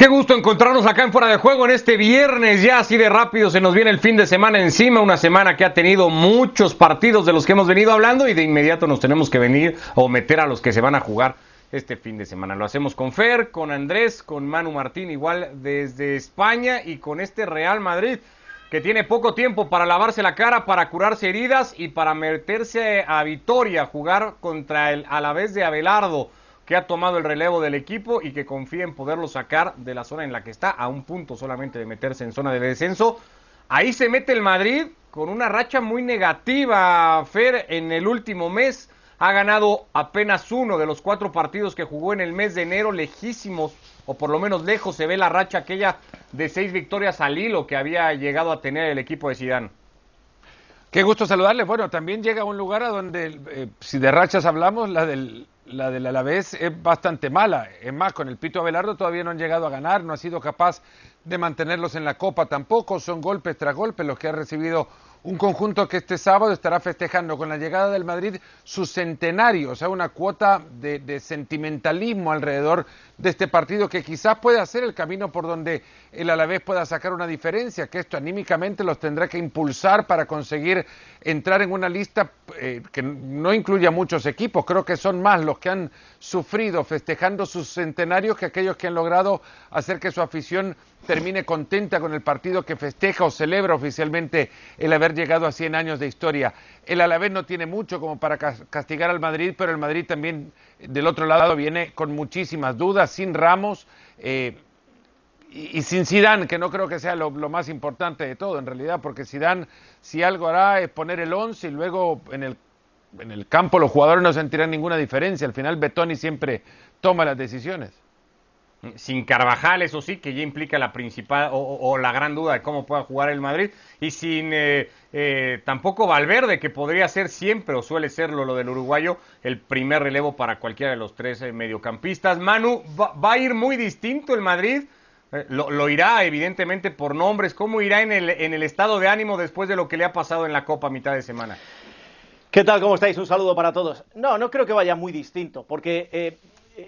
Qué gusto encontrarnos acá en Fuera de Juego en este viernes, ya así de rápido se nos viene el fin de semana encima, una semana que ha tenido muchos partidos de los que hemos venido hablando y de inmediato nos tenemos que venir o meter a los que se van a jugar este fin de semana. Lo hacemos con Fer, con Andrés, con Manu Martín, igual desde España y con este Real Madrid que tiene poco tiempo para lavarse la cara, para curarse heridas y para meterse a Vitoria, jugar contra el Alavés de Abelardo que ha tomado el relevo del equipo y que confía en poderlo sacar de la zona en la que está, a un punto solamente de meterse en zona de descenso. Ahí se mete el Madrid con una racha muy negativa. Fer en el último mes ha ganado apenas uno de los cuatro partidos que jugó en el mes de enero, lejísimos, o por lo menos lejos se ve la racha aquella de seis victorias al hilo que había llegado a tener el equipo de Sidán. Qué gusto saludarles. Bueno, también llega a un lugar a donde, eh, si de rachas hablamos, la del la del Alavés es bastante mala. Es más, con el Pito Abelardo todavía no han llegado a ganar, no ha sido capaz de mantenerlos en la Copa tampoco. Son golpes tras golpes los que ha recibido un conjunto que este sábado estará festejando con la llegada del Madrid su centenario, o sea, una cuota de, sentimentalismo alrededor de este partido que quizás pueda ser el camino por donde el Alavés pueda sacar una diferencia, que esto anímicamente los tendrá que impulsar para conseguir entrar en una lista eh, que no incluya muchos equipos, creo que son más los que han sufrido festejando sus centenarios que aquellos que han logrado hacer que su afición termine contenta con el partido que festeja o celebra oficialmente el haber llegado a 100 años de historia. El Alavés no tiene mucho como para castigar al Madrid, pero el Madrid también del otro lado viene con muchísimas dudas, sin Ramos eh, y, sin Sidán, que no creo que sea lo, más importante de todo en realidad, porque Sidán si algo hará es poner el 11 y luego en el, en el campo los jugadores no sentirán ninguna diferencia. Al final Betoni siempre toma las decisiones. Sin Carvajal, eso sí, que ya implica la principal o, la gran duda de cómo pueda jugar el Madrid. Y sin eh, eh, tampoco Valverde, que podría ser siempre o suele serlo lo del uruguayo, el primer relevo para cualquiera de los tres eh, mediocampistas. Manu, va, a ir muy distinto el Madrid. Lo, irá, evidentemente, por nombres. ¿Cómo irá en el, en el estado de ánimo después de lo que le ha pasado en la Copa a mitad de semana? ¿Qué tal? ¿Cómo estáis? Un saludo para todos. No, no creo que vaya muy distinto, porque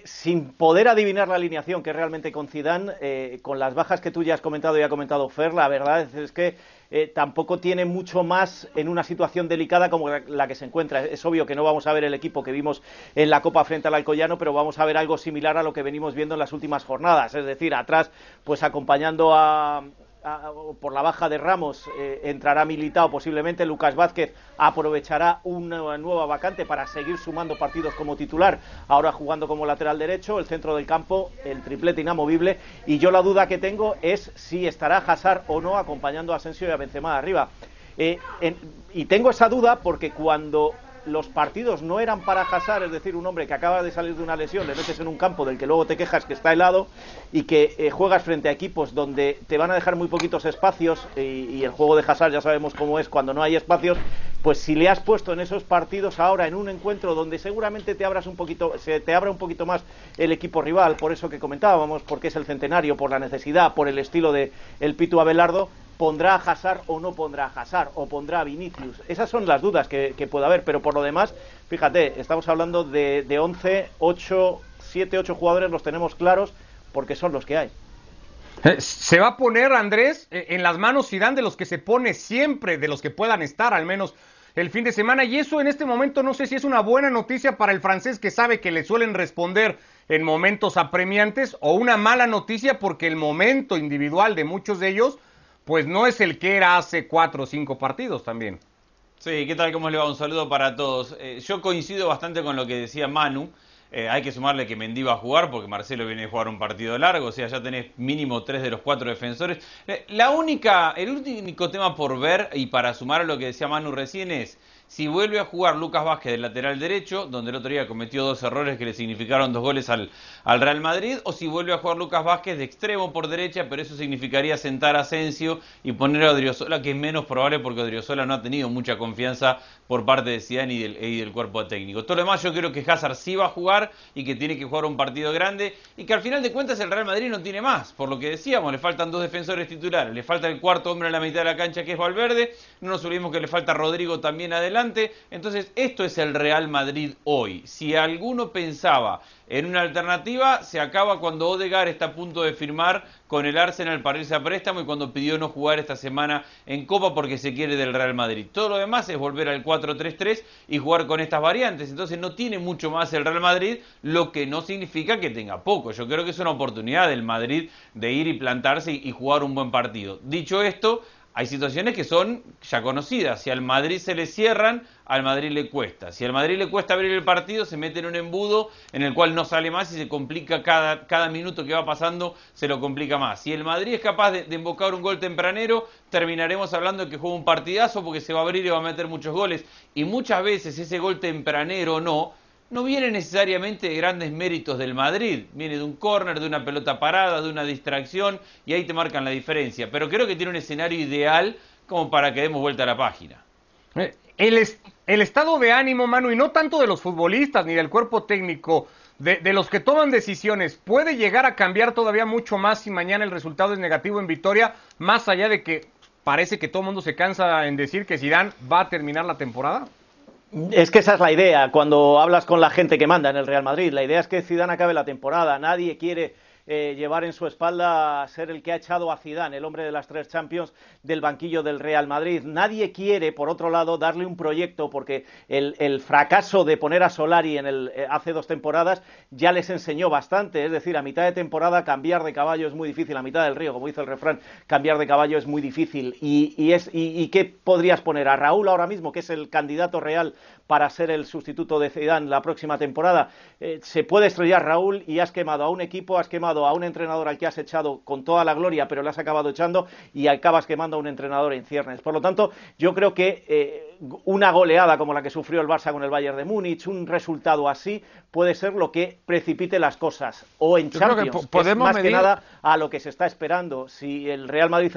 sin poder adivinar la alineación que realmente con eh, con las bajas que tú ya has comentado y ha comentado Fer, la verdad es que eh, tampoco tiene mucho más en una situación delicada como la, que se encuentra. Es obvio que no vamos a ver el equipo que vimos en la Copa frente al Alcoyano, pero vamos a ver algo similar a lo que venimos viendo en las últimas jornadas. Es decir, atrás, pues acompañando a, por la baja de Ramos eh, entrará militado posiblemente Lucas Vázquez aprovechará una nueva vacante para seguir sumando partidos como titular. Ahora jugando como lateral derecho el centro del campo el triplete inamovible. Y yo la duda que tengo es si estará Hazard o no acompañando a Asensio y a Benzema arriba. Eh, y tengo esa duda porque cuando los partidos no eran para Hazard, es decir, un hombre que acaba de salir de una lesión, le metes en un campo del que luego te quejas que está helado y que eh, juegas frente a equipos donde te van a dejar muy poquitos espacios y, el juego de Hazard ya sabemos cómo es cuando no hay espacios, pues si le has puesto en esos partidos ahora en un encuentro donde seguramente te abras un poquito, se te abra un poquito más el equipo rival, por eso que comentábamos, porque es el centenario, por la necesidad, por el estilo de el Pitu Abelardo, pondrá a Hazard o no pondrá a Hazard, o pondrá a Vinicius. Esas son las dudas que, que puede haber, pero por lo demás, fíjate, estamos hablando de, de 11, 8, 7, 8 jugadores, los tenemos claros, porque son los que hay. Eh, se va a poner, Andrés, eh, en las manos Zidane de los que se pone siempre, de los que puedan estar al menos el fin de semana. Y eso en este momento no sé si es una buena noticia para el francés que sabe que le suelen responder en momentos apremiantes o una mala noticia porque el momento individual de muchos de ellos pues no es el que era hace cuatro o cinco partidos también. Sí, ¿qué tal? ¿Cómo le va? Un saludo para todos. Eh, yo coincido bastante con lo que decía Manu. Eh, hay que sumarle que Mendy va a jugar porque Marcelo viene a jugar un partido largo, o sea, ya tenés mínimo tres de los cuatro defensores. Eh, la única, el único tema por ver y para sumar a lo que decía Manu recién es si vuelve a jugar Lucas Vázquez del lateral derecho, donde el otro día cometió dos errores que le significaron dos goles al, al, Real Madrid, o si vuelve a jugar Lucas Vázquez de extremo por derecha, pero eso significaría sentar a Asensio y poner a Odriozola, que es menos probable porque Odriozola no ha tenido mucha confianza por parte de Zidane y del, y del cuerpo técnico. Todo lo demás yo creo que Hazard sí va a jugar y que tiene que jugar un partido grande y que al final de cuentas el Real Madrid no tiene más, por lo que decíamos, le faltan dos defensores titulares, le falta el cuarto hombre en la mitad de la cancha que es Valverde, no nos olvidemos que le falta Rodrigo también adelante, Entonces, esto es el Real Madrid hoy. Si alguno pensaba en una alternativa, se acaba cuando Odegaard está a punto de firmar con el Arsenal para irse a préstamo y cuando pidió no jugar esta semana en Copa porque se quiere del Real Madrid. Todo lo demás es volver al 4-3-3 y jugar con estas variantes. Entonces no tiene mucho más el Real Madrid, lo que no significa que tenga poco. Yo creo que es una oportunidad del Madrid de ir y plantarse y jugar un buen partido. Dicho esto, hay situaciones que son ya conocidas. Si al Madrid se le cierran, al Madrid le cuesta. Si al Madrid le cuesta abrir el partido, se mete en un embudo en el cual no sale más y se complica cada, cada minuto que va pasando, se lo complica más. Si el Madrid es capaz de, de embocar un gol tempranero, terminaremos hablando de que juega un partidazo porque se va a abrir y va a meter muchos goles. Y muchas veces ese gol tempranero no, no viene necesariamente de grandes méritos del Madrid, viene de un córner, de una pelota parada, de una distracción y ahí te marcan la diferencia. Pero creo que tiene un escenario ideal como para que demos vuelta a la página. Eh, el, estado de ánimo, Manu, y no tanto de los futbolistas ni del cuerpo técnico, de, de, los que toman decisiones, puede llegar a cambiar todavía mucho más si mañana el resultado es negativo en Vitoria, más allá de que parece que todo el mundo se cansa en decir que Zidane va a terminar la temporada. Es que esa es la idea cuando hablas con la gente que manda en el Real Madrid. La idea es que Zidane acabe la temporada. Nadie quiere eh, llevar en su espalda ser el que ha echado a Zidane, el hombre de las tres Champions del banquillo del Real Madrid. Nadie quiere, por otro lado, darle un proyecto porque el, fracaso de poner a Solari en el, eh, hace dos temporadas ya les enseñó bastante. Es decir, a mitad de temporada cambiar de caballo es muy difícil, a mitad del río, como dice el refrán, cambiar de caballo es muy difícil. ¿Y, y, es, y, y qué podrías poner? ¿A Raúl ahora mismo, que es el candidato real para ser el sustituto de Zidane la próxima temporada? Eh, se puede estrellar Raúl y has quemado a un equipo, has quemado a un entrenador al que has echado con toda la gloria, pero le has acabado echando y acabas quemando a un entrenador en ciernes. Por lo tanto, yo creo que eh, una goleada como la que sufrió el Barça con el Bayern de Múnich, un resultado así, puede ser lo que precipite las cosas. O en Champions, que es más medir... que nada a lo que se está esperando. Si el Real Madrid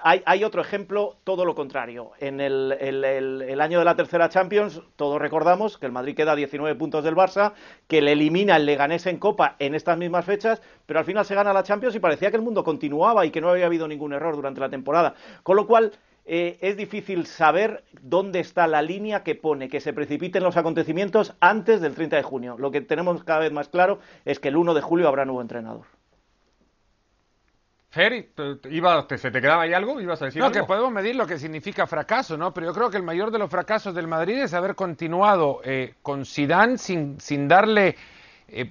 hay, hay, otro ejemplo, todo lo contrario. En el, año de la tercera Champions, todos recordamos que el Madrid queda a 19 puntos del Barça, que le elimina el Leganés en Copa en estas mismas fechas, pero al final se gana la Champions y parecía que el mundo continuaba y que no había habido ningún error durante la temporada. Con lo cual, eh, es difícil saber dónde está la línea que pone que se precipiten los acontecimientos antes del 30 de junio. Lo que tenemos cada vez más claro es que el 1 de julio habrá nuevo entrenador. Fer, iba, te, ¿se te quedaba ahí algo? ¿Ibas a decir no, algo? que podemos medir lo que significa fracaso, ¿no? Pero yo creo que el mayor de los fracasos del Madrid es haber continuado eh, con Zidane sin, sin darle eh,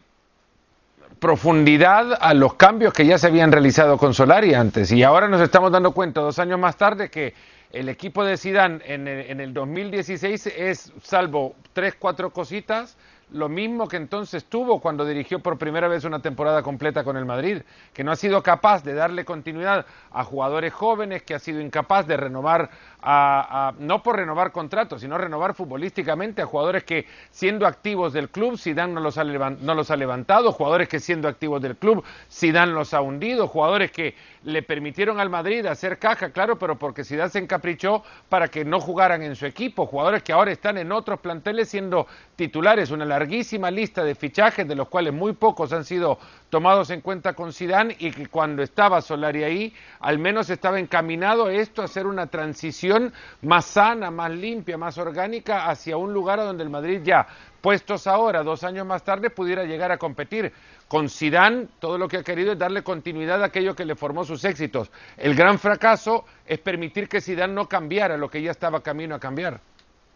profundidad a los cambios que ya se habían realizado con Solari antes. Y ahora nos estamos dando cuenta, dos años más tarde, que el equipo de Zidane en el, en el 2016 es, salvo tres, cuatro cositas, lo mismo que entonces tuvo cuando dirigió por primera vez una temporada completa con el Madrid, que no ha sido capaz de darle continuidad a jugadores jóvenes, que ha sido incapaz de renovar, a, no por renovar contratos, sino renovar futbolísticamente a jugadores que siendo activos del club, Zidane no los ha, no los levantado, jugadores que siendo activos del club, Zidane los ha hundido, jugadores que le permitieron al Madrid hacer caja, claro, pero porque Zidane se encaprichó para que no jugaran en su equipo, jugadores que ahora están en otros planteles siendo titulares, una larguísima lista de fichajes de los cuales muy pocos han sido tomados en cuenta con Zidane y que cuando estaba Solari ahí, al menos estaba encaminado esto a hacer una transición más sana, más limpia, más orgánica hacia un lugar a donde el Madrid ya puestos ahora, dos años más tarde, pudiera llegar a competir. Con Zidane, todo lo que ha querido es darle continuidad a aquello que le formó sus éxitos. El gran fracaso es permitir que Zidane no cambiara lo que ya estaba camino a cambiar.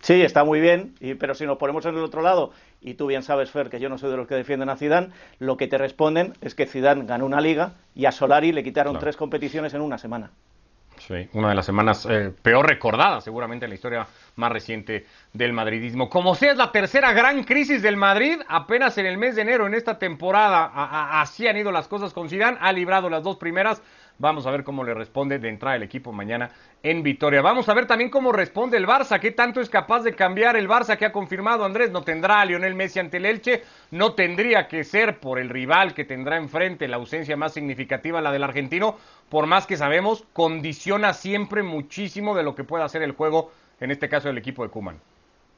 Sí, está muy bien, y, pero si nos ponemos en el otro lado, y tú bien sabes, Fer, que yo no soy de los que defienden a Zidane, lo que te responden es que Zidane ganó una liga y a Solari le quitaron claro. tres competiciones en una semana. Sí, una de las semanas eh, peor recordadas seguramente en la historia más reciente del madridismo. Como sea es la tercera gran crisis del Madrid, apenas en el mes de enero en esta temporada a, a, así han ido las cosas con Zidane, ha librado las dos primeras. Vamos a ver cómo le responde de entrada el equipo mañana en Vitoria. Vamos a ver también cómo responde el Barça, qué tanto es capaz de cambiar el Barça que ha confirmado Andrés, no tendrá a Lionel Messi ante el Elche, no tendría que ser por el rival que tendrá enfrente, la ausencia más significativa, la del argentino, por más que sabemos, condiciona siempre muchísimo de lo que pueda hacer el juego, en este caso el equipo de Kuman.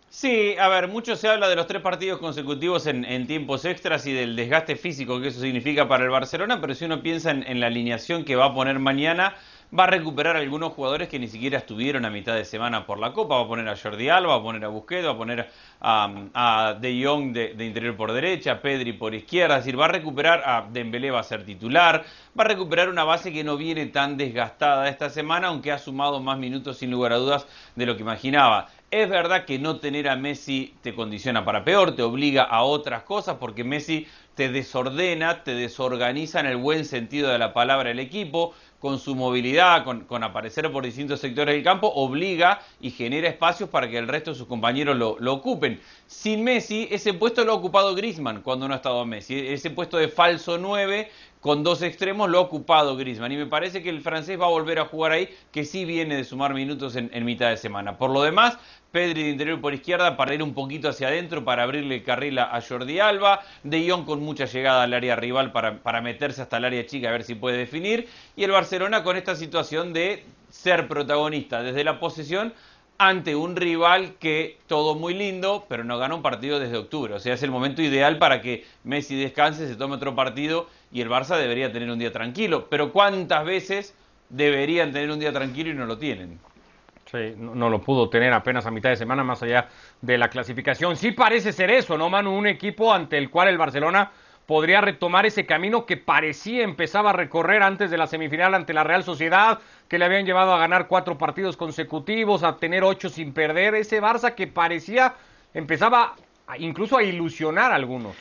Sí, a ver, mucho se habla de los tres partidos consecutivos en, en, tiempos extras y del desgaste físico que eso significa para el Barcelona, pero si uno piensa en, la alineación que va a poner mañana, va a recuperar algunos jugadores que ni siquiera estuvieron a mitad de semana por la Copa. Va a poner a Jordi Alba, va a poner a Busquets, va a poner a, De Jong de, interior por derecha, Pedri por izquierda. Es decir, va a recuperar a Dembélé, va a ser titular. Va a recuperar una base que no viene tan desgastada esta semana, aunque ha sumado más minutos sin lugar a dudas de lo que imaginaba. Es verdad que no tener a Messi te condiciona para peor, te obliga a otras cosas, porque Messi te desordena, te desorganiza en el buen sentido de la palabra el equipo, con su movilidad, con, aparecer por distintos sectores del campo, obliga y genera espacios para que el resto de sus compañeros lo, ocupen. Sin Messi, ese puesto lo ha ocupado Grisman cuando no ha estado Messi. Ese puesto de falso 9 con dos extremos lo ha ocupado Grisman. Y me parece que el francés va a volver a jugar ahí, que sí viene de sumar minutos en, mitad de semana. Por lo demás, Pedri de interior por izquierda para ir un poquito hacia adentro, para abrirle el carril a Jordi Alba. De Jong con mucha llegada al área rival para, para meterse hasta el área chica a ver si puede definir. Y el Barcelona con esta situación de ser protagonista desde la posesión ante un rival que todo muy lindo, pero no gana un partido desde octubre. O sea, es el momento ideal para que Messi descanse, se tome otro partido y el Barça debería tener un día tranquilo. Pero ¿cuántas veces deberían tener un día tranquilo y no lo tienen? Sí, no, lo pudo tener apenas a mitad de semana, más allá de la clasificación. Sí parece ser eso, ¿no, Manu? Un equipo ante el cual el Barcelona podría retomar ese camino que parecía empezaba a recorrer antes de la semifinal ante la Real Sociedad, que le habían llevado a ganar cuatro partidos consecutivos, a tener ocho sin perder. Ese Barça que parecía empezaba incluso a ilusionar a algunos.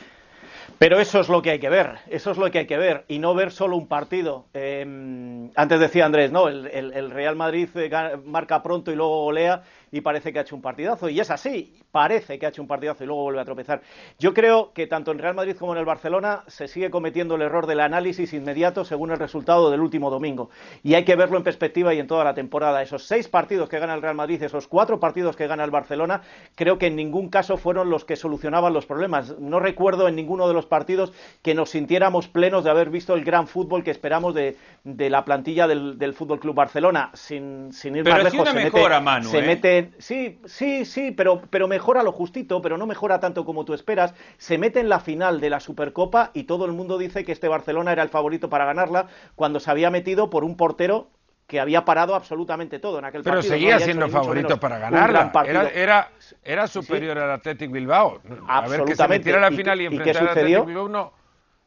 Pero eso es lo que hay que ver, eso es lo que hay que ver, y no ver solo un partido. Em, antes decía Andrés, no, el, Real Madrid eh, marca pronto y luego golea, y parece que ha hecho un partidazo. Y es así, parece que ha hecho un partidazo y luego vuelve a tropezar. Yo creo que tanto en Real Madrid como en el Barcelona se sigue cometiendo el error del análisis inmediato según el resultado del último domingo. Y hay que verlo en perspectiva y en toda la temporada. Esos seis partidos que gana el Real Madrid, esos cuatro partidos que gana el Barcelona, creo que en ningún caso fueron los que solucionaban los problemas. No recuerdo en ninguno de los partidos que nos sintiéramos plenos de haber visto el gran fútbol que esperamos de, la plantilla del, del Fútbol Club Barcelona. Sin, sin ir más lejos, se, mete, Manu, se ¿eh? mete sí, sí, sí, pero, pero mejora lo justito, pero no mejora tanto como tú esperas. Se mete en la final de la Supercopa y todo el mundo dice que este Barcelona era el favorito para ganarla cuando se había metido por un portero que había parado absolutamente todo en aquel partido. Pero seguía siendo favorito para ganarla. Era, era, superior al Athletic Bilbao. A ver que se metiera a la final y, y enfrentar al Athletic Bilbao no.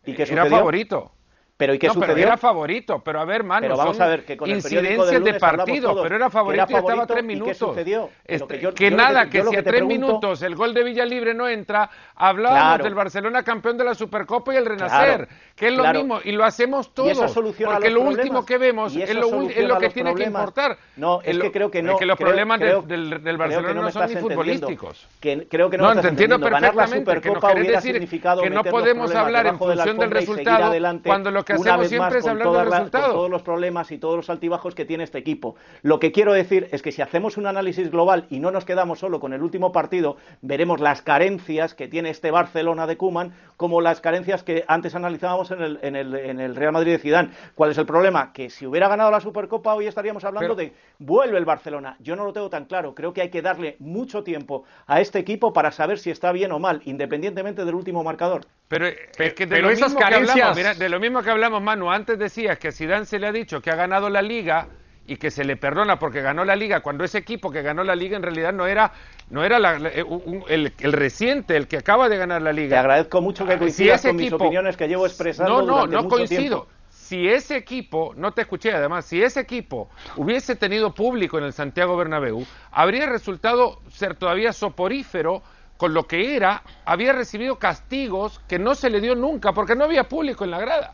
¿Y qué era favorito. Pero ¿y qué sucedió? era favorito, pero a ver, mano, pero vamos a ver que con incidencias de partido, pero era favorito, y estaba a tres minutos. ¿y qué sucedió? Este, que, nada, que, si a tres minutos el gol de Villalibre no entra, hablábamos del Barcelona campeón de la Supercopa y el Renacer, que es lo mismo, y lo hacemos todos, porque lo último que vemos es lo, que tiene que importar. No, es que creo que no. que los problemas del, Barcelona no, son ni futbolísticos. creo que no, te entiendo perfectamente, que no decir que no podemos hablar en función del resultado cuando lo que hacemos siempre es hablar del resultado. todos los problemas y todos los altibajos que tiene este equipo. Lo que quiero decir es que si hacemos un análisis global y no nos quedamos solo con el último partido, veremos las carencias que tiene este Barcelona de Kuman como las carencias que antes analizábamos en el, en el, en el Real Madrid de Zidane. ¿Cuál es el problema? Que si hubiera ganado la Supercopa hoy estaríamos hablando de vuelve el Barcelona. Yo no lo tengo tan claro. Creo que hay que darle mucho tiempo a este equipo para saber si está bien o mal, independientemente del último marcador. Pero, es que de, lo mismo que hablamos, de lo mismo que hablamos, Manu, antes decías que a Zidane se le ha dicho que ha ganado la Liga y que se le perdona porque ganó la liga, cuando ese equipo que ganó la liga en realidad no era, no era eh, el, reciente, el que acaba de ganar la liga. Te agradezco mucho que coincidas con mis opiniones que llevo expresando. No, no, no coincido. Si ese equipo, no te escuché además, si ese equipo hubiese tenido público en el Santiago Bernabéu, habría resultado ser todavía soporífero con lo que era, había recibido castigos que no se le dio nunca porque no había público en la grada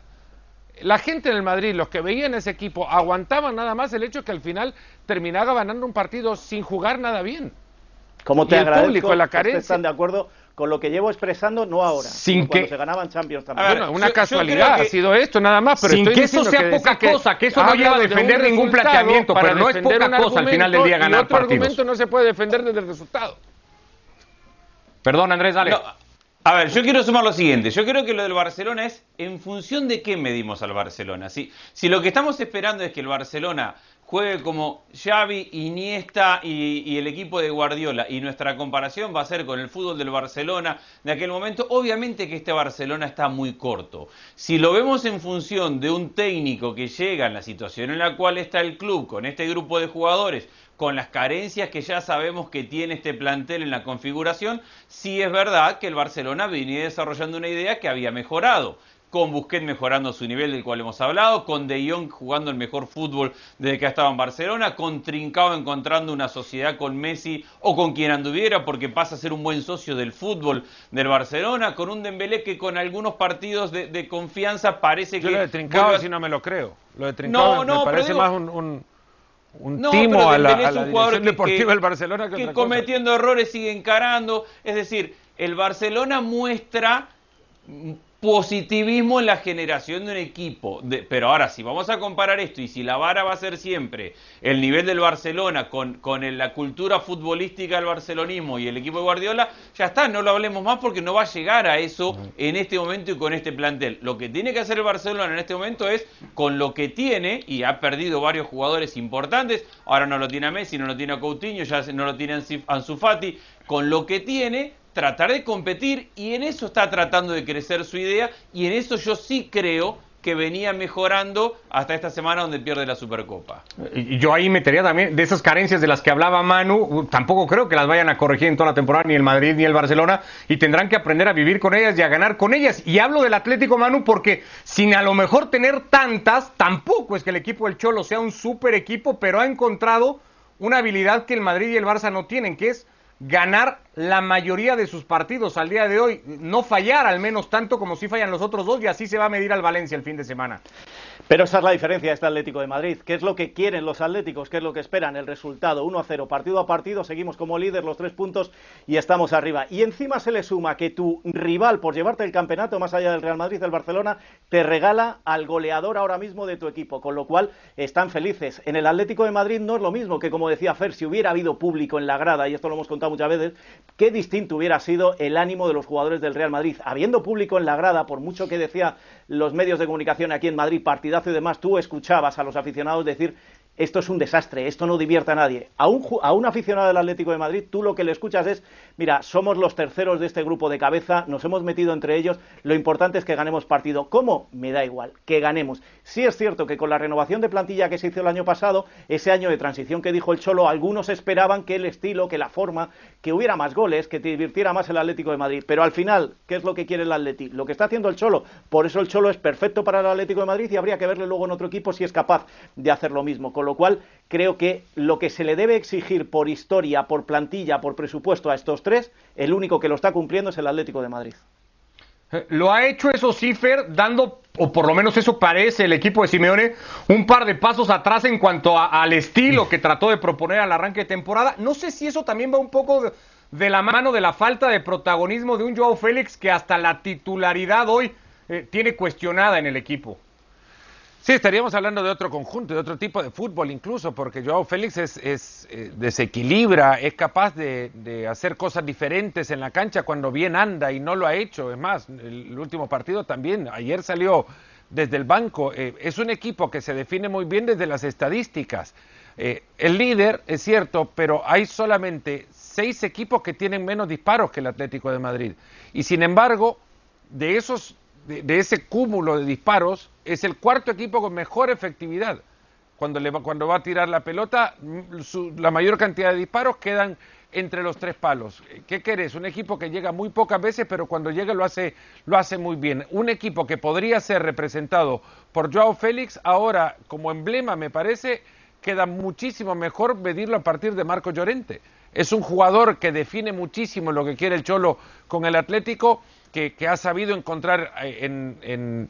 la gente en el Madrid, los que veían ese equipo, aguantaban nada más el hecho que al final terminaba ganando un partido sin jugar nada bien. Como te y el público, la carencia. están de acuerdo con lo que llevo expresando, no ahora, sin cuando se ganaban Champions también. bueno, una casualidad ha sido esto nada más, pero sin que eso sea poca cosa, que eso no lleva a defender ningún planteamiento, pero no es poca cosa al final del día ganar otro argumento no se puede defender desde el resultado. Perdón, Andrés, dale. A ver, yo quiero sumar lo siguiente. Yo creo que lo del Barcelona es en función de qué medimos al Barcelona. Si, si lo que estamos esperando es que el Barcelona juegue como Xavi, Iniesta y, el equipo de Guardiola. Y nuestra comparación va a ser con el fútbol del Barcelona de aquel momento. Obviamente que este Barcelona está muy corto. Si lo vemos en función de un técnico que llega en la situación en la cual está el club, con este grupo de jugadores, con las carencias que ya sabemos que tiene este plantel en la configuración, sí es verdad que el Barcelona venía desarrollando una idea que había mejorado con Busquets mejorando su nivel del cual hemos hablado, con De Jong jugando el mejor fútbol desde que ha estado en Barcelona, con Trincao encontrando una sociedad con Messi o con quien anduviera porque pasa a ser un buen socio del fútbol del Barcelona, con un Dembélé que con algunos partidos de, confianza parece que... lo de Trincao si no me lo creo. Lo de Trincao me parece más un, un... timo a la, a la un deportiva del Barcelona que, que cometiendo errores sigue encarando. Es decir, el Barcelona muestra positivismo en la generación de un equipo. pero ahora, si vamos a comparar esto y si la vara va a ser siempre el nivel del Barcelona con, con la cultura futbolística del barcelonismo y el equipo de Guardiola, ya está, no lo hablemos más porque no va a llegar a eso en este momento y con este plantel. Lo que tiene que hacer el Barcelona en este momento es, con lo que tiene, y ha perdido varios jugadores importantes, ahora no lo tiene a Messi, no lo tiene a Coutinho, ya no lo tiene a Ansu Fati, con lo que tiene tratar de competir y en eso está tratando de crecer su idea y en eso yo sí creo que venía mejorando hasta esta semana donde pierde la Supercopa. Yo ahí metería también de esas carencias de las que hablaba Manu, tampoco creo que las vayan a corregir en toda la temporada ni el Madrid ni el Barcelona y tendrán que aprender a vivir con ellas y a ganar con ellas. Y hablo del Atlético Manu porque sin a lo mejor tener tantas, tampoco es que el equipo del Cholo sea un super equipo, pero ha encontrado una habilidad que el Madrid y el Barça no tienen, que es ganar la mayoría de sus partidos al día de hoy, no fallar al menos tanto como si fallan los otros dos y así se va a medir al Valencia el fin de semana. Pero esa es la diferencia de este Atlético de Madrid. ¿Qué es lo que quieren los atléticos? ¿Qué es lo que esperan? El resultado 1 a 0, partido a partido, seguimos como líder los tres puntos y estamos arriba. Y encima se le suma que tu rival, por llevarte el campeonato más allá del Real Madrid, el Barcelona, te regala al goleador ahora mismo de tu equipo, con lo cual están felices. En el Atlético de Madrid no es lo mismo que, como decía Fer, si hubiera habido público en la grada, y esto lo hemos contado muchas veces, qué distinto hubiera sido el ánimo de los jugadores del Real Madrid. Habiendo público en la grada, por mucho que decía los medios de comunicación aquí en Madrid, y demás, tú escuchabas a los aficionados decir esto es un desastre, esto no divierte a nadie. A un, aficionado del Atlético de Madrid, tú lo que le escuchas es, mira, somos los terceros de este grupo de cabeza, nos hemos metido entre ellos, lo importante es que ganemos partido. ¿Cómo? Me da igual, que ganemos. Sí es cierto que con la renovación de plantilla que se hizo el año pasado, ese año de transición que dijo el Cholo, algunos esperaban que el estilo, que la forma, que hubiera más goles, que te divirtiera más el Atlético de Madrid. Pero al final, ¿qué es lo que quiere el Atlético? Lo que está haciendo el Cholo. Por eso el Cholo es perfecto para el Atlético de Madrid y habría que verle luego en otro equipo si es capaz de hacer lo mismo lo cual creo que lo que se le debe exigir por historia, por plantilla, por presupuesto a estos tres, el único que lo está cumpliendo es el Atlético de Madrid. Eh, lo ha hecho eso Cifer dando, o por lo menos eso parece el equipo de Simeone, un par de pasos atrás en cuanto al estilo que trató de proponer al arranque de temporada. No sé si eso también va un poco de, la mano de la falta de protagonismo de un Joao Félix que hasta la titularidad hoy eh, tiene cuestionada en el equipo. Sí, estaríamos hablando de otro conjunto, de otro tipo de fútbol incluso, porque Joao Félix es, eh, desequilibra, es capaz de, hacer cosas diferentes en la cancha cuando bien anda y no lo ha hecho. Es más, el, último partido también, ayer salió desde el banco. Eh, es un equipo que se define muy bien desde las estadísticas. Eh, el líder es cierto, pero hay solamente seis equipos que tienen menos disparos que el Atlético de Madrid. Y sin embargo, de esos de, ese cúmulo de disparos, es el cuarto equipo con mejor efectividad. Cuando, le cuando va a tirar la pelota, mm, la mayor cantidad de disparos quedan entre los tres palos. ¿Qué querés? Un equipo que llega muy pocas veces, pero cuando llega lo hace, lo hace muy bien. Un equipo que podría ser representado por Joao Félix, ahora como emblema me parece, queda muchísimo mejor medirlo a partir de Marco Llorente. Es un jugador que define muchísimo lo que quiere el Cholo con el Atlético que, ha sabido encontrar eh, en, en,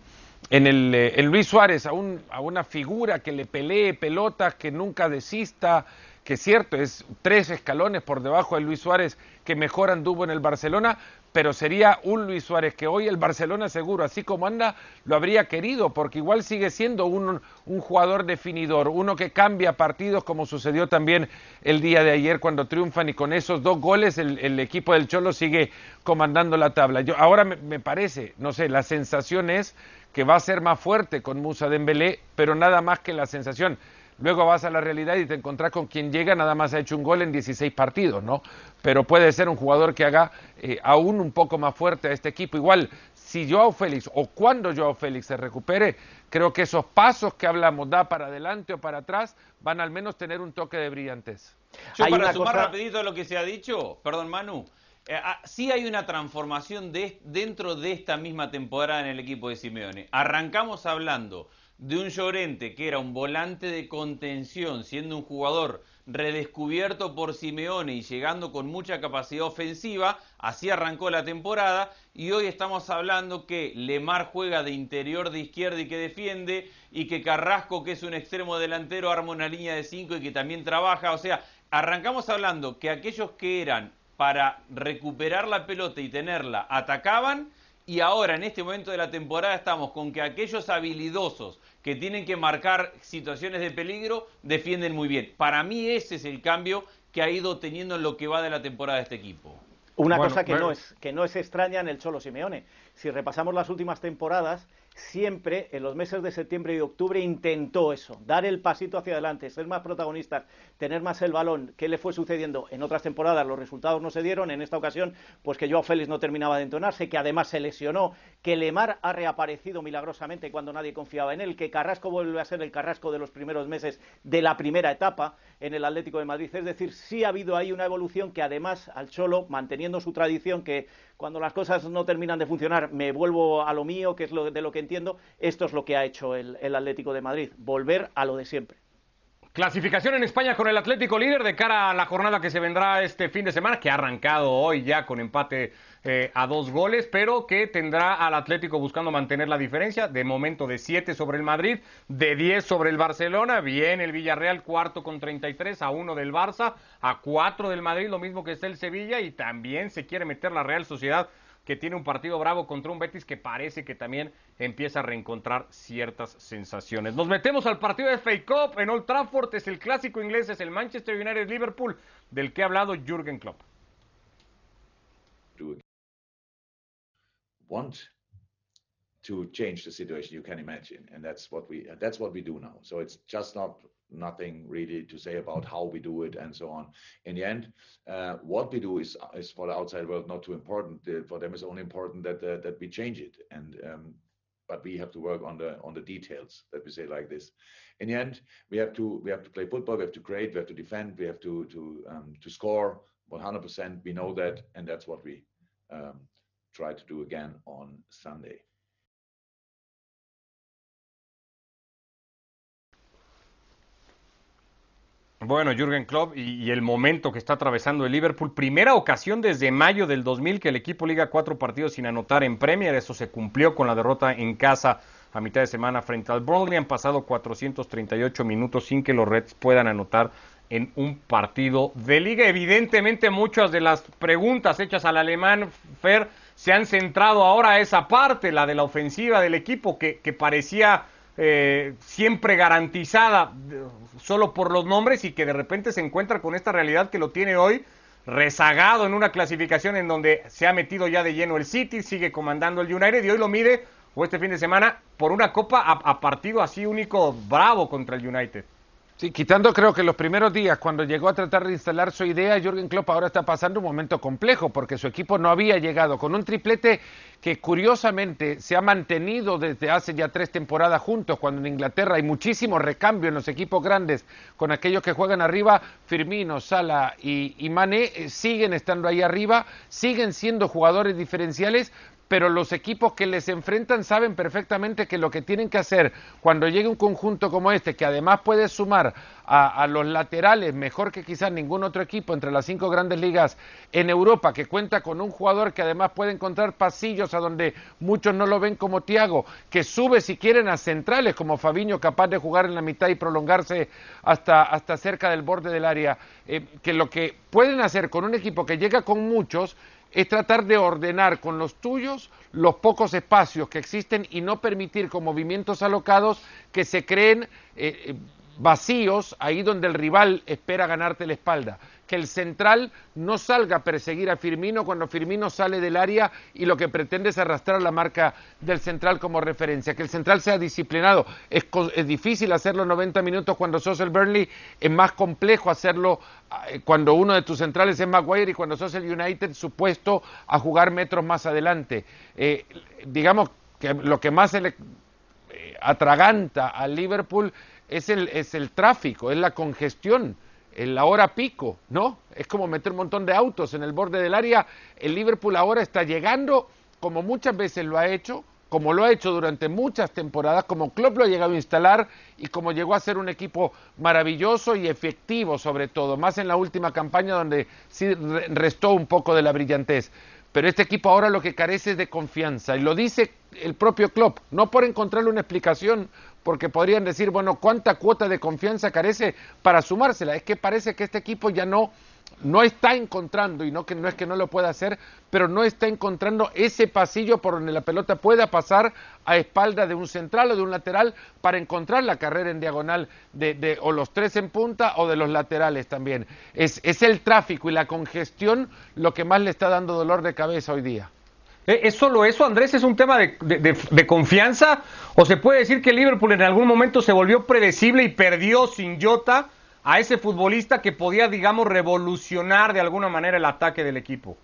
en, el, eh, en Luis Suárez a, un, a una figura que le pelee pelotas, que nunca desista, que es cierto, es tres escalones por debajo de Luis Suárez que mejor anduvo en el Barcelona, pero sería un Luis Suárez que hoy el Barcelona seguro, así como anda, lo habría querido, porque igual sigue siendo un, un jugador definidor, uno que cambia partidos como sucedió también el día de ayer cuando triunfan y con esos dos goles el, equipo del Cholo sigue comandando la tabla. Yo, ahora me, me parece, no sé, la sensación es que va a ser más fuerte con Musa Dembélé, pero nada más que la sensación luego vas a la realidad y te encontrás con quien llega, nada más ha hecho un gol en 16 partidos, ¿no? Pero puede ser un jugador que haga eh, aún un poco más fuerte a este equipo. Igual, si Joao Félix o cuando Joao Félix se recupere, creo que esos pasos que hablamos, da para adelante o para atrás, van al menos tener un toque de brillantez. Yo para sumar rapidito a lo que se ha dicho, perdón Manu, eh, ah, sí hay una transformación de, dentro de esta misma temporada en el equipo de Simeone. Arrancamos hablando de un Llorente que era un volante de contención, siendo un jugador redescubierto por Simeone y llegando con mucha capacidad ofensiva, así arrancó la temporada. Y hoy estamos hablando que Lemar juega de interior de izquierda y que defiende y que Carrasco que es un extremo delantero arma una línea de 5 y que también trabaja, o sea, arrancamos hablando que aquellos que eran para recuperar la pelota y tenerla atacaban y ahora en este momento de la temporada estamos con que aquellos habilidosos que tienen que marcar situaciones de peligro defienden muy bien. Para mí ese es el cambio que ha ido teniendo en lo que va de la temporada de este equipo. Una cosa que, no es, que no es extraña en el Cholo Simeone. Si repasamos las últimas temporadas, siempre en los meses de septiembre y octubre intentó eso, dar el pasito hacia adelante, ser más protagonistas, tener más el balón. ¿Qué le fue sucediendo? En otras temporadas los resultados no se dieron, en esta ocasión pues que Joao Félix no terminaba de entonarse, que además se lesionó, que Lemar ha reaparecido milagrosamente cuando nadie confiaba en él, que Carrasco vuelve a ser el Carrasco de los primeros meses de la primera etapa en el Atlético de Madrid. Es decir, sí ha habido ahí una evolución que además al Cholo, manteniendo su tradición que cuando las cosas no terminan de funcionar me vuelvo a lo mío, que es lo, de lo que entiendo, esto es lo que ha hecho el, el Atlético de Madrid, volver a lo de siempre. Clasificación en España con el Atlético líder de cara a la jornada que se vendrá este fin de semana, que ha arrancado hoy ya con empate eh, a dos goles, pero que tendrá al Atlético buscando mantener la diferencia, de momento de 7 sobre el Madrid, de 10 sobre el Barcelona, bien el Villarreal cuarto con 33 a 1 del Barça, a 4 del Madrid, lo mismo que está el Sevilla y también se quiere meter la Real Sociedad que tiene un partido bravo contra un Betis que parece que también empieza a reencontrar ciertas sensaciones. Nos metemos al partido de FA Cup en Old Trafford, es el clásico inglés, es el Manchester United Liverpool, del que ha hablado Jürgen Klopp. want to change the situation you can imagine and that's what we that's what we do now so nothing really to say about how we do it and so on. In the end uh, what we do is is for the outside world not too important. For them it's only important that uh, that we change it. And um, but we have to work on the on the details that we say like this. In the end we have to we have to play football we have to create we have to defend we have to to um, to score 100% we know that and that's what we um, try to do again on Sunday. Bueno, Jürgen Klopp y, el momento que está atravesando el Liverpool. Primera ocasión desde mayo del 2000 que el equipo liga cuatro partidos sin anotar en Premier. Eso se cumplió con la derrota en casa a mitad de semana frente al Burnley. Han pasado 438 minutos sin que los Reds puedan anotar en un partido de liga. Evidentemente muchas de las preguntas hechas al alemán Fer se han centrado ahora a esa parte, la de la ofensiva del equipo, que, parecía eh, siempre garantizada solo por los nombres y que de repente se encuentra con esta realidad que lo tiene hoy rezagado en una clasificación en donde se ha metido ya de lleno el City, sigue comandando el United y hoy lo mide, o este fin de semana, por una copa a partido así único bravo contra el United. Sí, quitando creo que los primeros días, cuando llegó a tratar de instalar su idea, Jürgen Klopp ahora está pasando un momento complejo porque su equipo no había llegado. Con un triplete que curiosamente se ha mantenido desde hace ya tres temporadas juntos, cuando en Inglaterra hay muchísimo recambio en los equipos grandes con aquellos que juegan arriba, Firmino, Sala y, y Mané eh, siguen estando ahí arriba, siguen siendo jugadores diferenciales, pero los equipos que les enfrentan saben perfectamente que lo que tienen que hacer cuando llegue un conjunto como este, que además puede sumar a, los laterales mejor que quizás ningún otro equipo entre las cinco grandes ligas en Europa, que cuenta con un jugador que además puede encontrar pasillos a donde muchos no lo ven como Tiago, que sube si quieren a centrales como Fabiño, capaz de jugar en la mitad y prolongarse hasta, hasta cerca del borde del área, eh, que lo que pueden hacer con un equipo que llega con muchos es tratar de ordenar con los tuyos los pocos espacios que existen y no permitir con movimientos alocados que se creen eh, eh, vacíos ahí donde el rival espera ganarte la espalda. Que el central no salga a perseguir a Firmino cuando Firmino sale del área y lo que pretende es arrastrar la marca del central como referencia. Que el central sea disciplinado. Es, difícil hacerlo 90 minutos cuando sos el Burnley, es más complejo hacerlo eh, cuando uno de tus centrales es Maguire y cuando sos el United supuesto a jugar metros más adelante. Eh, digamos que lo que más eh, atraganta al Liverpool es el, es el tráfico, es la congestión, en la hora pico, ¿no? Es como meter un montón de autos en el borde del área. El Liverpool ahora está llegando, como muchas veces lo ha hecho, como lo ha hecho durante muchas temporadas, como Klopp lo ha llegado a instalar y como llegó a ser un equipo maravilloso y efectivo sobre todo, más en la última campaña donde sí restó un poco de la brillantez. Pero este equipo ahora lo que carece es de confianza y lo dice el propio Klopp, no por encontrarle una explicación, porque podrían decir, bueno, ¿cuánta cuota de confianza carece para sumársela? Es que parece que este equipo ya no no está encontrando, y no, que, no es que no lo pueda hacer, pero no está encontrando ese pasillo por donde la pelota pueda pasar a espalda de un central o de un lateral para encontrar la carrera en diagonal de, de o los tres en punta o de los laterales también. Es, es el tráfico y la congestión lo que más le está dando dolor de cabeza hoy día. ¿E, ¿Es solo eso, Andrés? ¿Es un tema de, confianza? ¿O se puede decir que Liverpool en algún momento se volvió predecible y perdió sin Jota a ese futbolista que podía, digamos, revolucionar de alguna manera el ataque del equipo?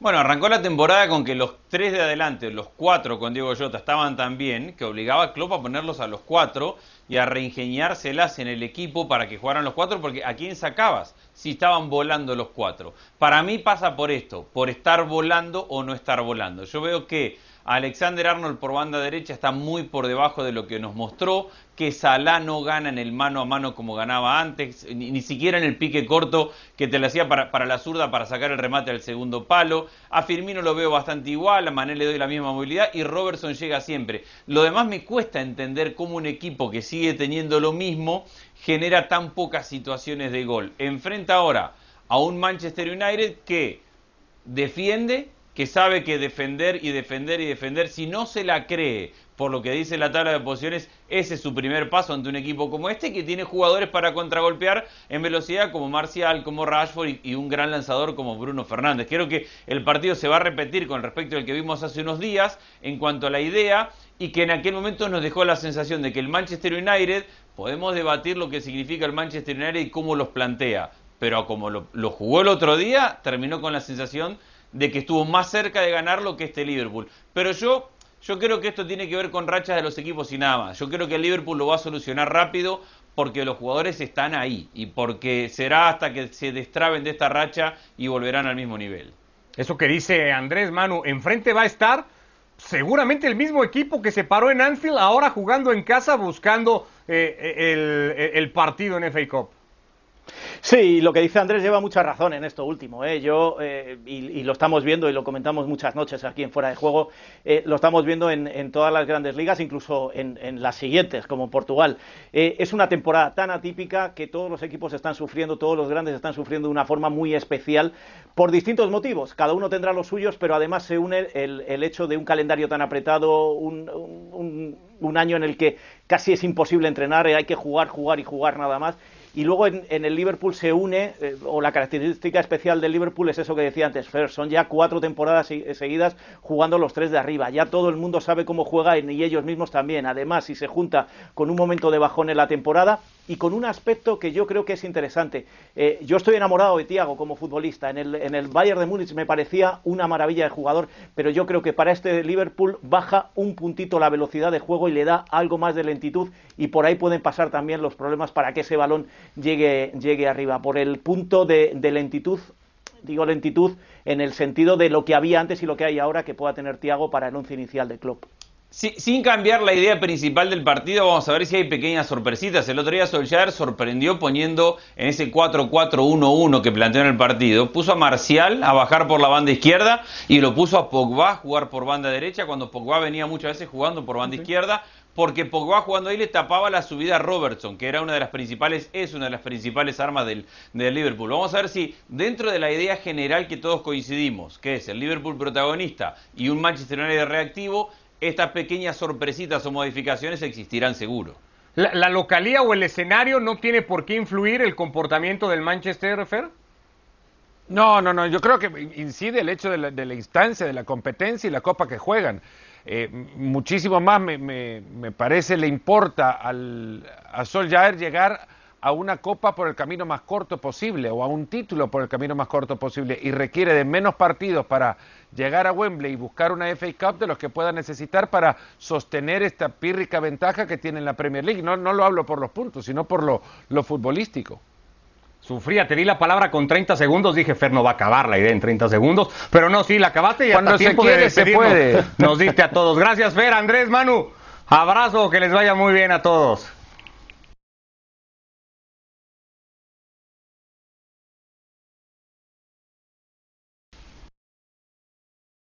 Bueno, arrancó la temporada con que los tres de adelante, los cuatro con Diego Jota, estaban tan bien que obligaba a Klopp a ponerlos a los cuatro y a reingeniárselas en el equipo para que jugaran los cuatro, porque ¿a quién sacabas si estaban volando los cuatro? Para mí pasa por esto, por estar volando o no estar volando. Yo veo que Alexander Arnold por banda derecha está muy por debajo de lo que nos mostró, que Salah no gana en el mano a mano como ganaba antes, ni, siquiera en el pique corto que te le hacía para, para, la zurda para sacar el remate al segundo palo. A Firmino lo veo bastante igual, a Mané le doy la misma movilidad y Robertson llega siempre. Lo demás me cuesta entender cómo un equipo que sigue teniendo lo mismo genera tan pocas situaciones de gol. Enfrenta ahora a un Manchester United que defiende, que sabe que defender y defender y defender, si no se la cree por lo que dice la tabla de posiciones, ese es su primer paso ante un equipo como este, que tiene jugadores para contragolpear en velocidad como Marcial, como Rashford y, un gran lanzador como Bruno Fernández. Creo que el partido se va a repetir con respecto al que vimos hace unos días en cuanto a la idea y que en aquel momento nos dejó la sensación de que el Manchester United, podemos debatir lo que significa el Manchester United y cómo los plantea, pero como lo jugó el otro día, terminó con la sensación de que estuvo más cerca de ganarlo que este Liverpool. Pero yo, yo creo que esto tiene que ver con rachas de los equipos y nada más. Yo creo que el Liverpool lo va a solucionar rápido porque los jugadores están ahí y porque será hasta que se destraben de esta racha y volverán al mismo nivel. Eso que dice Andrés Manu, enfrente va a estar seguramente el mismo equipo que se paró en Anfield, ahora jugando en casa buscando eh, el, el partido en FA Cup. Sí, lo que dice Andrés lleva mucha razón en esto último. ¿eh? Yo, eh, y, y, lo estamos viendo y lo comentamos muchas noches aquí en Fuera de Juego, eh, lo estamos viendo en, en, todas las grandes ligas, incluso en, en las siguientes, como Portugal. Eh, es una temporada tan atípica que todos los equipos están sufriendo, todos los grandes están sufriendo de una forma muy especial por distintos motivos. Cada uno tendrá los suyos, pero además se une el, hecho de un calendario tan apretado, un, un, un año en el que casi es imposible entrenar, hay que jugar, jugar y jugar nada más y luego en, el Liverpool se une, eh, o la característica especial del Liverpool es eso que decía antes, Fer, son ya cuatro temporadas seguidas jugando los tres de arriba, ya todo el mundo sabe cómo juega y ellos mismos también, además si se junta con un momento de bajón en la temporada y con un aspecto que yo creo que es interesante, eh, yo estoy enamorado de Tiago como futbolista, en el, en el Bayern de Múnich me parecía una maravilla de jugador, pero yo creo que para este Liverpool baja un puntito la velocidad de juego y le da algo más de lentitud y por ahí pueden pasar también los problemas para que ese balón llegue, llegue arriba. Por el punto de, de lentitud digo lentitud en el sentido de lo que había antes y lo que hay ahora que pueda tener Tiago para el once inicial del club. Sí, sin cambiar la idea principal del partido, vamos a ver si hay pequeñas sorpresitas. El otro día Solskjaer sorprendió poniendo en ese 4-4-1-1 que planteó en el partido, puso a Marcial a bajar por la banda izquierda y lo puso a Pogba a jugar por banda derecha cuando Pogba venía muchas veces jugando por banda izquierda porque Pogba jugando ahí le tapaba la subida a Robertson, que era una de las principales, es una de las principales armas del, del, Liverpool. Vamos a ver si dentro de la idea general que todos coincidimos, que es el Liverpool protagonista y un Manchester United reactivo, estas pequeñas sorpresitas o modificaciones existirán seguro. la, la localía o el escenario no tiene por qué influir el comportamiento del Manchester, Fer. No, no, no. Yo creo que incide el hecho de la, de la instancia, de la competencia y la copa que juegan. Eh, muchísimo más me, me, me, parece le importa al, a Solskjaer llegar a una copa por el camino más corto posible o a un título por el camino más corto posible y requiere de menos partidos para llegar a Wembley y buscar una FA Cup de los que pueda necesitar para sostener esta pírrica ventaja que tiene en la Premier League. No, no lo hablo por los puntos, sino por lo, lo futbolístico. Sufría, te di la palabra con 30 segundos, dije Fer no va a acabar la idea en 30 segundos, pero no, sí, la acabaste y Cuando hasta se tiempo quiere, de se puede. Nos diste a todos. Gracias Fer, Andrés, Manu. Abrazo, que les vaya muy bien a todos.